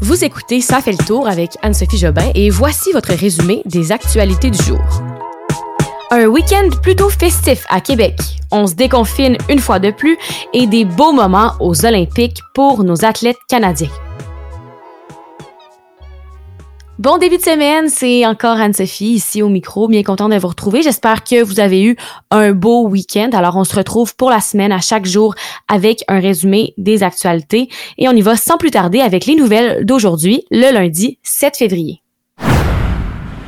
Vous écoutez Ça fait le tour avec Anne-Sophie Jobin et voici votre résumé des actualités du jour. Un week-end plutôt festif à Québec. On se déconfine une fois de plus et des beaux moments aux Olympiques pour nos athlètes canadiens. Bon début de semaine, c'est encore Anne-Sophie ici au micro. Bien content de vous retrouver. J'espère que vous avez eu un beau week-end. Alors, on se retrouve pour la semaine à chaque jour avec un résumé des actualités et on y va sans plus tarder avec les nouvelles d'aujourd'hui, le lundi 7 février.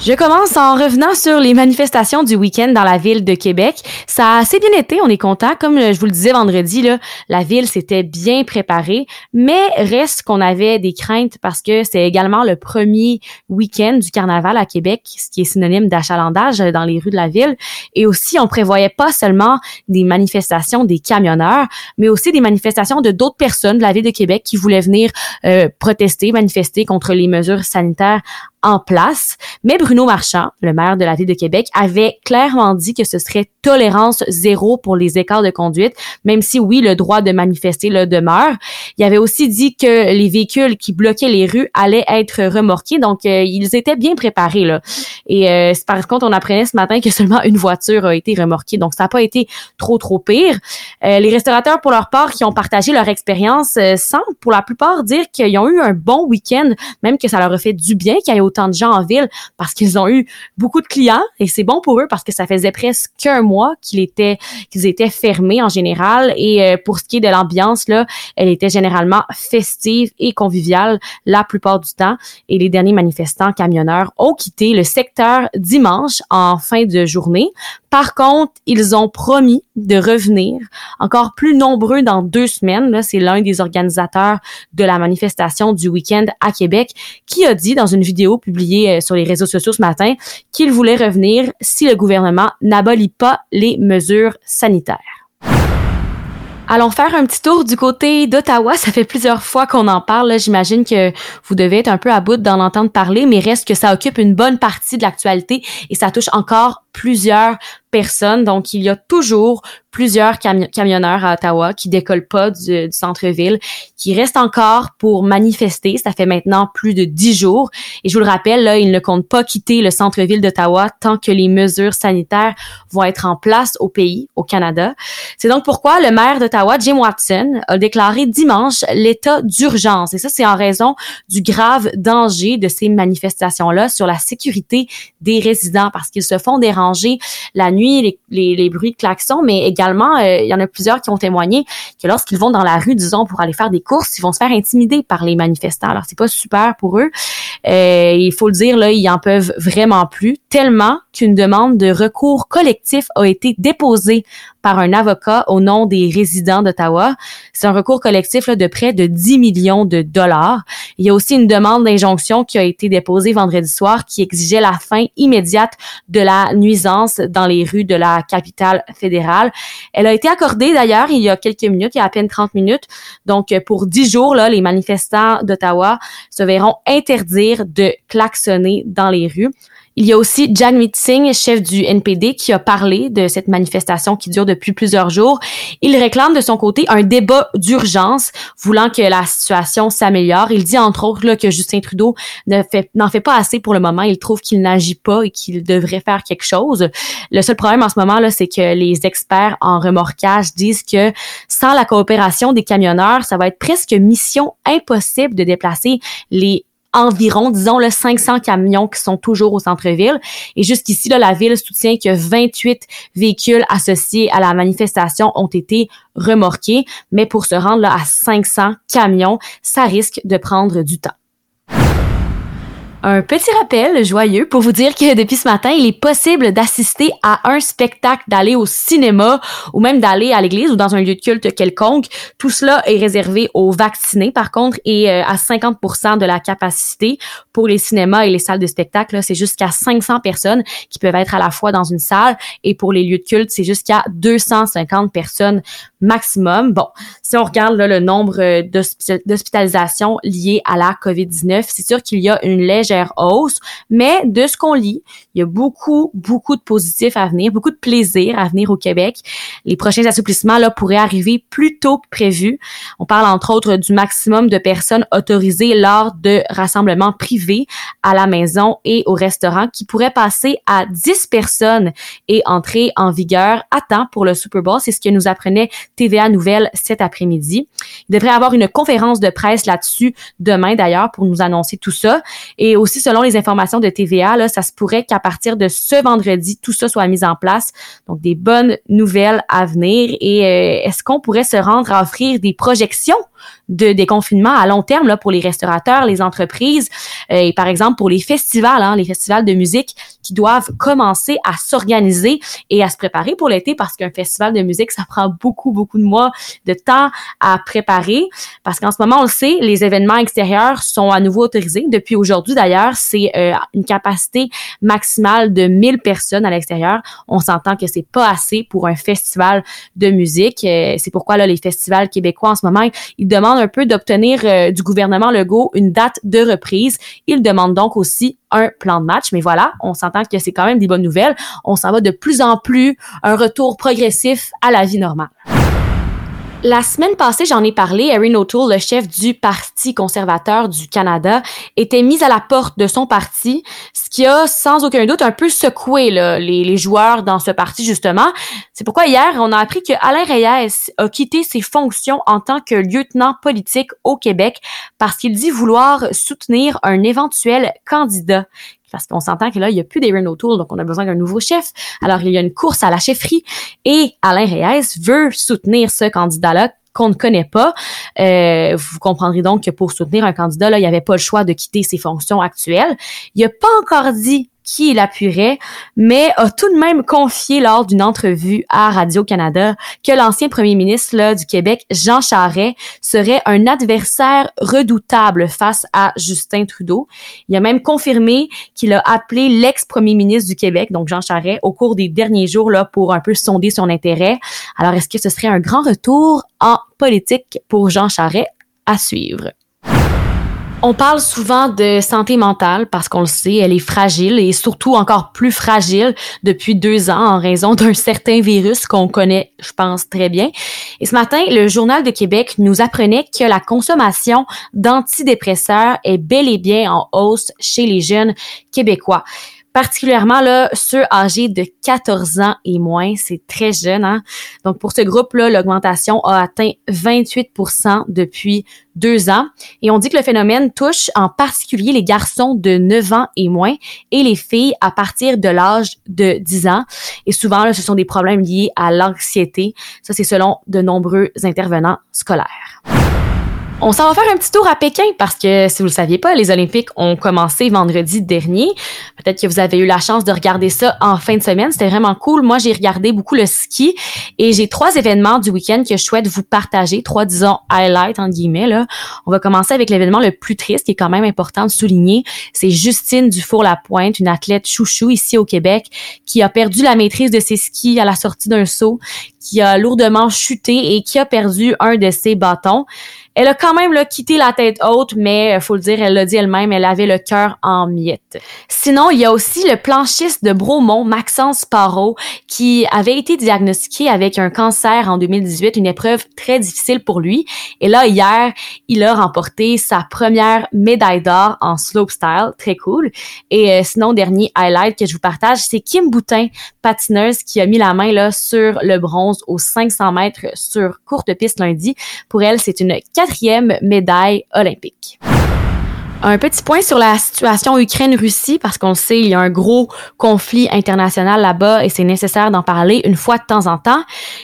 Je commence en revenant sur les manifestations du week-end dans la ville de Québec. Ça a assez bien été, on est content. Comme je vous le disais vendredi, là, la ville s'était bien préparée, mais reste qu'on avait des craintes parce que c'est également le premier week-end du carnaval à Québec, ce qui est synonyme d'achalandage dans les rues de la ville. Et aussi, on prévoyait pas seulement des manifestations des camionneurs, mais aussi des manifestations de d'autres personnes de la ville de Québec qui voulaient venir euh, protester, manifester contre les mesures sanitaires en place. Mais Bruno Marchand, le maire de la ville de Québec, avait clairement dit que ce serait tolérance zéro pour les écarts de conduite, même si oui, le droit de manifester le demeure. Il avait aussi dit que les véhicules qui bloquaient les rues allaient être remorqués, donc euh, ils étaient bien préparés là. Et euh, par contre, on apprenait ce matin que seulement une voiture a été remorquée, donc ça n'a pas été trop trop pire. Euh, les restaurateurs, pour leur part, qui ont partagé leur expérience, euh, semblent pour la plupart dire qu'ils ont eu un bon week-end, même que ça leur a fait du bien qu'il y autant de gens en ville parce qu'ils ont eu beaucoup de clients et c'est bon pour eux parce que ça faisait presque un mois qu'ils étaient qu'ils étaient fermés en général et euh, pour ce qui est de l'ambiance là, elle était généralement festive et conviviale la plupart du temps et les derniers manifestants camionneurs ont quitté le secteur dimanche en fin de journée. Par contre, ils ont promis de revenir encore plus nombreux dans deux semaines. Là, c'est l'un des organisateurs de la manifestation du week-end à Québec qui a dit dans une vidéo publiée euh, sur les réseaux sociaux ce matin qu'il voulait revenir si le gouvernement n'abolit pas les mesures sanitaires. Allons faire un petit tour du côté d'Ottawa. Ça fait plusieurs fois qu'on en parle. J'imagine que vous devez être un peu à bout d'en entendre parler, mais reste que ça occupe une bonne partie de l'actualité et ça touche encore plusieurs personnes. Donc, il y a toujours plusieurs camionneurs à Ottawa qui décollent pas du, centre-ville, qui restent encore pour manifester. Ça fait maintenant plus de dix jours. Et je vous le rappelle, là, ils ne comptent pas quitter le centre-ville d'Ottawa tant que les mesures sanitaires vont être en place au pays, au Canada. C'est donc pourquoi le maire d'Ottawa, Jim Watson, a déclaré dimanche l'état d'urgence. Et ça, c'est en raison du grave danger de ces manifestations-là sur la sécurité des résidents parce qu'ils se font déranger la nuit, les, bruits de klaxons, mais également, euh, il y en a plusieurs qui ont témoigné que lorsqu'ils vont dans la rue, disons, pour aller faire des courses, ils vont se faire intimider par les manifestants. Alors, c'est pas super pour eux. Euh, il faut le dire, là, ils en peuvent vraiment plus, tellement qu'une demande de recours collectif a été déposée par un avocat au nom des résidents d'Ottawa. C'est un recours collectif là, de près de 10 millions de dollars. Il y a aussi une demande d'injonction qui a été déposée vendredi soir qui exigeait la fin immédiate de la nuisance dans les rues de la capitale fédérale. Elle a été accordée d'ailleurs il y a quelques minutes, il y a à peine 30 minutes. Donc pour 10 jours, là, les manifestants d'Ottawa se verront de klaxonner dans les rues. Il y a aussi Jagmeet Singh, chef du NPD, qui a parlé de cette manifestation qui dure depuis plusieurs jours. Il réclame de son côté un débat d'urgence, voulant que la situation s'améliore. Il dit entre autres là, que Justin Trudeau n'en fait, fait pas assez pour le moment. Il trouve qu'il n'agit pas et qu'il devrait faire quelque chose. Le seul problème en ce moment là, c'est que les experts en remorquage disent que sans la coopération des camionneurs, ça va être presque mission impossible de déplacer les environ, disons, le 500 camions qui sont toujours au centre-ville. Et jusqu'ici, la ville soutient que 28 véhicules associés à la manifestation ont été remorqués. Mais pour se rendre là, à 500 camions, ça risque de prendre du temps. Un petit rappel joyeux pour vous dire que depuis ce matin, il est possible d'assister à un spectacle, d'aller au cinéma ou même d'aller à l'église ou dans un lieu de culte quelconque. Tout cela est réservé aux vaccinés, par contre, et euh, à 50% de la capacité pour les cinémas et les salles de spectacle. C'est jusqu'à 500 personnes qui peuvent être à la fois dans une salle et pour les lieux de culte, c'est jusqu'à 250 personnes maximum. Bon, si on regarde le nombre euh, d'hospitalisations liées à la COVID-19, c'est sûr qu'il y a une légère hausse, mais de ce qu'on lit, il y a beaucoup, beaucoup de positifs à venir, beaucoup de plaisir à venir au Québec. Les prochains assouplissements là pourraient arriver plus tôt que prévu. On parle entre autres du maximum de personnes autorisées lors de rassemblements privés à la maison et au restaurant qui pourraient passer à 10 personnes et entrer en vigueur à temps pour le Super Bowl. C'est ce que nous apprenait TVA Nouvelle cet après-midi. Il devrait avoir une conférence de presse là-dessus demain d'ailleurs pour nous annoncer tout ça. Et aussi, selon les informations de TVA, là, ça se pourrait qu'à partir de ce vendredi, tout ça soit mis en place. Donc, des bonnes nouvelles à venir. Et euh, est-ce qu'on pourrait se rendre à offrir des projections de déconfinement à long terme là, pour les restaurateurs, les entreprises euh, et par exemple pour les festivals, hein, les festivals de musique qui doivent commencer à s'organiser et à se préparer pour l'été parce qu'un festival de musique, ça prend beaucoup, beaucoup de mois de temps à préparer parce qu'en ce moment, on le sait, les événements extérieurs sont à nouveau autorisés. Depuis aujourd'hui d'ailleurs, c'est euh, une capacité maximale de 1000 personnes à l'extérieur. On s'entend que c'est pas assez pour un festival de musique. Euh, c'est pourquoi là, les festivals québécois en ce moment, ils demandent un peu d'obtenir euh, du gouvernement Legault une date de reprise. Il demande donc aussi un plan de match. Mais voilà, on s'entend que c'est quand même des bonnes nouvelles. On s'en va de plus en plus un retour progressif à la vie normale. La semaine passée, j'en ai parlé, Erin O'Toole, le chef du Parti conservateur du Canada, était mis à la porte de son parti, ce qui a sans aucun doute un peu secoué les, les, joueurs dans ce parti, justement. C'est pourquoi hier, on a appris que Alain Reyes a quitté ses fonctions en tant que lieutenant politique au Québec parce qu'il dit vouloir soutenir un éventuel candidat parce qu'on s'entend que là, il n'y a plus d'Aaron O'Toole, donc on a besoin d'un nouveau chef. Alors, il y a une course à la chefferie et Alain Reyes veut soutenir ce candidat-là qu'on ne connaît pas. Euh, vous comprendrez donc que pour soutenir un candidat, là, il n'y avait pas le choix de quitter ses fonctions actuelles. Il n'a pas encore dit qui il appuierait, mais a tout de même confié lors d'une entrevue à Radio-Canada que l'ancien premier ministre du Québec, Jean Charest, serait un adversaire redoutable face à Justin Trudeau. Il a même confirmé qu'il a appelé l'ex-premier ministre du Québec, donc Jean Charest, au cours des derniers jours là, pour un peu sonder son intérêt. Alors, est-ce que ce serait un grand retour en politique pour Jean Charest à suivre? On parle souvent de santé mentale parce qu'on le sait, elle est fragile et surtout encore plus fragile depuis deux ans en raison d'un certain virus qu'on connaît, je pense, très bien. Et ce matin, le Journal de Québec nous apprenait que la consommation d'antidépresseurs est bel et bien en hausse chez les jeunes québécois particulièrement là ceux âgés de 14 ans et moins, c'est très jeune hein? Donc pour ce groupe-là, l'augmentation a atteint 28% depuis deux ans et on dit que le phénomène touche en particulier les garçons de 9 ans et moins et les filles à partir de l'âge de 10 ans et souvent là, ce sont des problèmes liés à l'anxiété. Ça c'est selon de nombreux intervenants scolaires. On s'en va faire un petit tour à Pékin parce que si vous le saviez pas, les Olympiques ont commencé vendredi dernier. Peut-être que vous avez eu la chance de regarder ça en fin de semaine. C'était vraiment cool. Moi, j'ai regardé beaucoup le ski et j'ai trois événements du week-end que je souhaite vous partager. Trois, disons, highlights, en guillemets, là. On va commencer avec l'événement le plus triste qui est quand même important de souligner. C'est Justine Dufour-Lapointe, une athlète chouchou ici au Québec qui a perdu la maîtrise de ses skis à la sortie d'un saut, qui a lourdement chuté et qui a perdu un de ses bâtons. Elle a quand même là, quitté la tête haute, mais euh, faut le dire, elle l'a dit elle-même, elle avait le cœur en miettes. Sinon, il y a aussi le planchiste de Bromont, Maxence Parot, qui avait été diagnostiqué avec un cancer en 2018, une épreuve très difficile pour lui. Et là, hier, il a remporté sa première médaille d'or en slopestyle, très cool. Et euh, sinon, dernier highlight que je vous partage, c'est Kim Boutin, patineuse, qui a mis la main là sur le bronze aux 500 mètres sur courte piste lundi. Pour elle, c'est une quatrième médaille olympique. Un petit point sur la situation Ukraine-Russie, parce qu'on sait, il y a un gros conflit international là-bas et c'est nécessaire d'en parler une fois de temps en temps.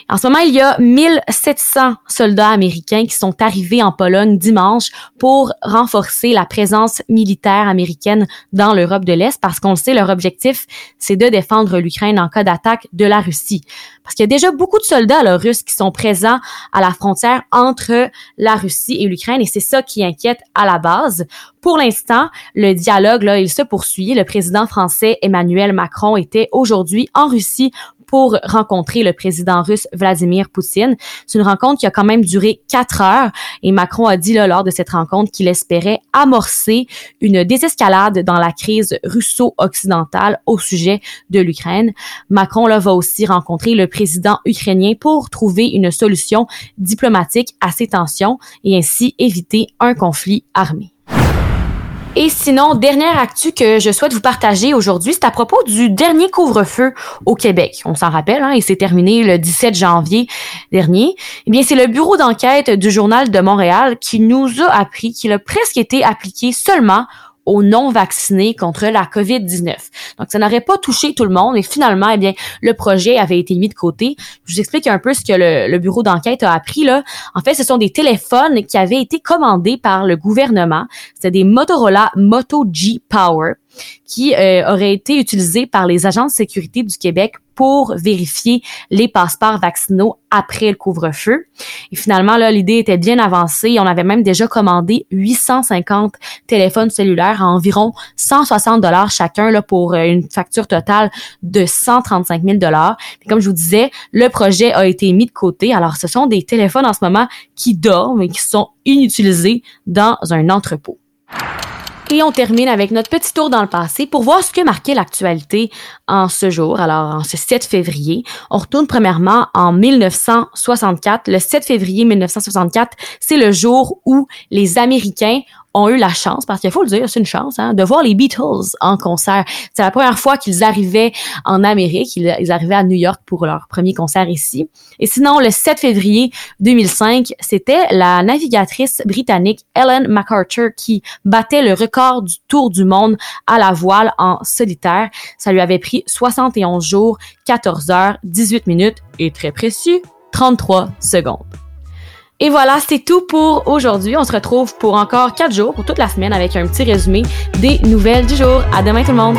En ce moment, il y a 1700 soldats américains qui sont arrivés en Pologne dimanche pour renforcer la présence militaire américaine dans l'Europe de l'Est, parce qu'on sait, leur objectif, c'est de défendre l'Ukraine en cas d'attaque de la Russie. Parce qu'il y a déjà beaucoup de soldats là, russes qui sont présents à la frontière entre la Russie et l'Ukraine et c'est ça qui inquiète à la base. Pour l'instant, le dialogue, là, il se poursuit. Le président français Emmanuel Macron était aujourd'hui en Russie pour rencontrer le président russe Vladimir Poutine. C'est une rencontre qui a quand même duré quatre heures et Macron a dit là, lors de cette rencontre qu'il espérait amorcer une désescalade dans la crise russo-occidentale au sujet de l'Ukraine. Macron là, va aussi rencontrer le président ukrainien pour trouver une solution diplomatique à ces tensions et ainsi éviter un conflit armé. Et sinon, dernière actu que je souhaite vous partager aujourd'hui, c'est à propos du dernier couvre-feu au Québec. On s'en rappelle, hein, il s'est terminé le 17 janvier dernier. Eh bien, c'est le bureau d'enquête du Journal de Montréal qui nous a appris qu'il a presque été appliqué seulement aux non-vaccinés contre la COVID-19. Donc, ça n'aurait pas touché tout le monde et finalement, eh bien, le projet avait été mis de côté. Je vous explique un peu ce que le, bureau d'enquête a appris là. En fait, ce sont des téléphones qui avaient été commandés par le gouvernement. C'était des Motorola Moto G Power qui euh, aurait été utilisé par les agents de sécurité du Québec pour vérifier les passeports vaccinaux après le couvre-feu. Et finalement, là, l'idée était bien avancée. On avait même déjà commandé 850 téléphones cellulaires à environ 160 dollars chacun là, pour euh, une facture totale de 135 000 dollars. Comme je vous disais, le projet a été mis de côté. Alors, ce sont des téléphones en ce moment qui dorment et qui sont inutilisés dans un entrepôt. Et on termine avec notre petit tour dans le passé pour voir ce que marquait l'actualité en ce jour, alors en ce 7 février. On retourne premièrement en 1964. Le 7 février 1964, c'est le jour où les Américains ont eu la chance, parce qu'il faut le dire, c'est une chance, hein, de voir les Beatles en concert. C'est la première fois qu'ils arrivaient en Amérique. Ils, ils, arrivaient à New York pour leur premier concert ici. Et sinon, le 7 février 2005, c'était la navigatrice britannique Ellen MacArthur qui battait le record du tour du monde à la voile en solitaire. Ça lui avait pris 71 jours, 14 heures, 18 minutes et très précis, 33 secondes. Et voilà, c'est tout pour aujourd'hui. On se retrouve pour encore quatre jours, pour toute la semaine, avec un petit résumé des nouvelles du jour. À demain tout le monde!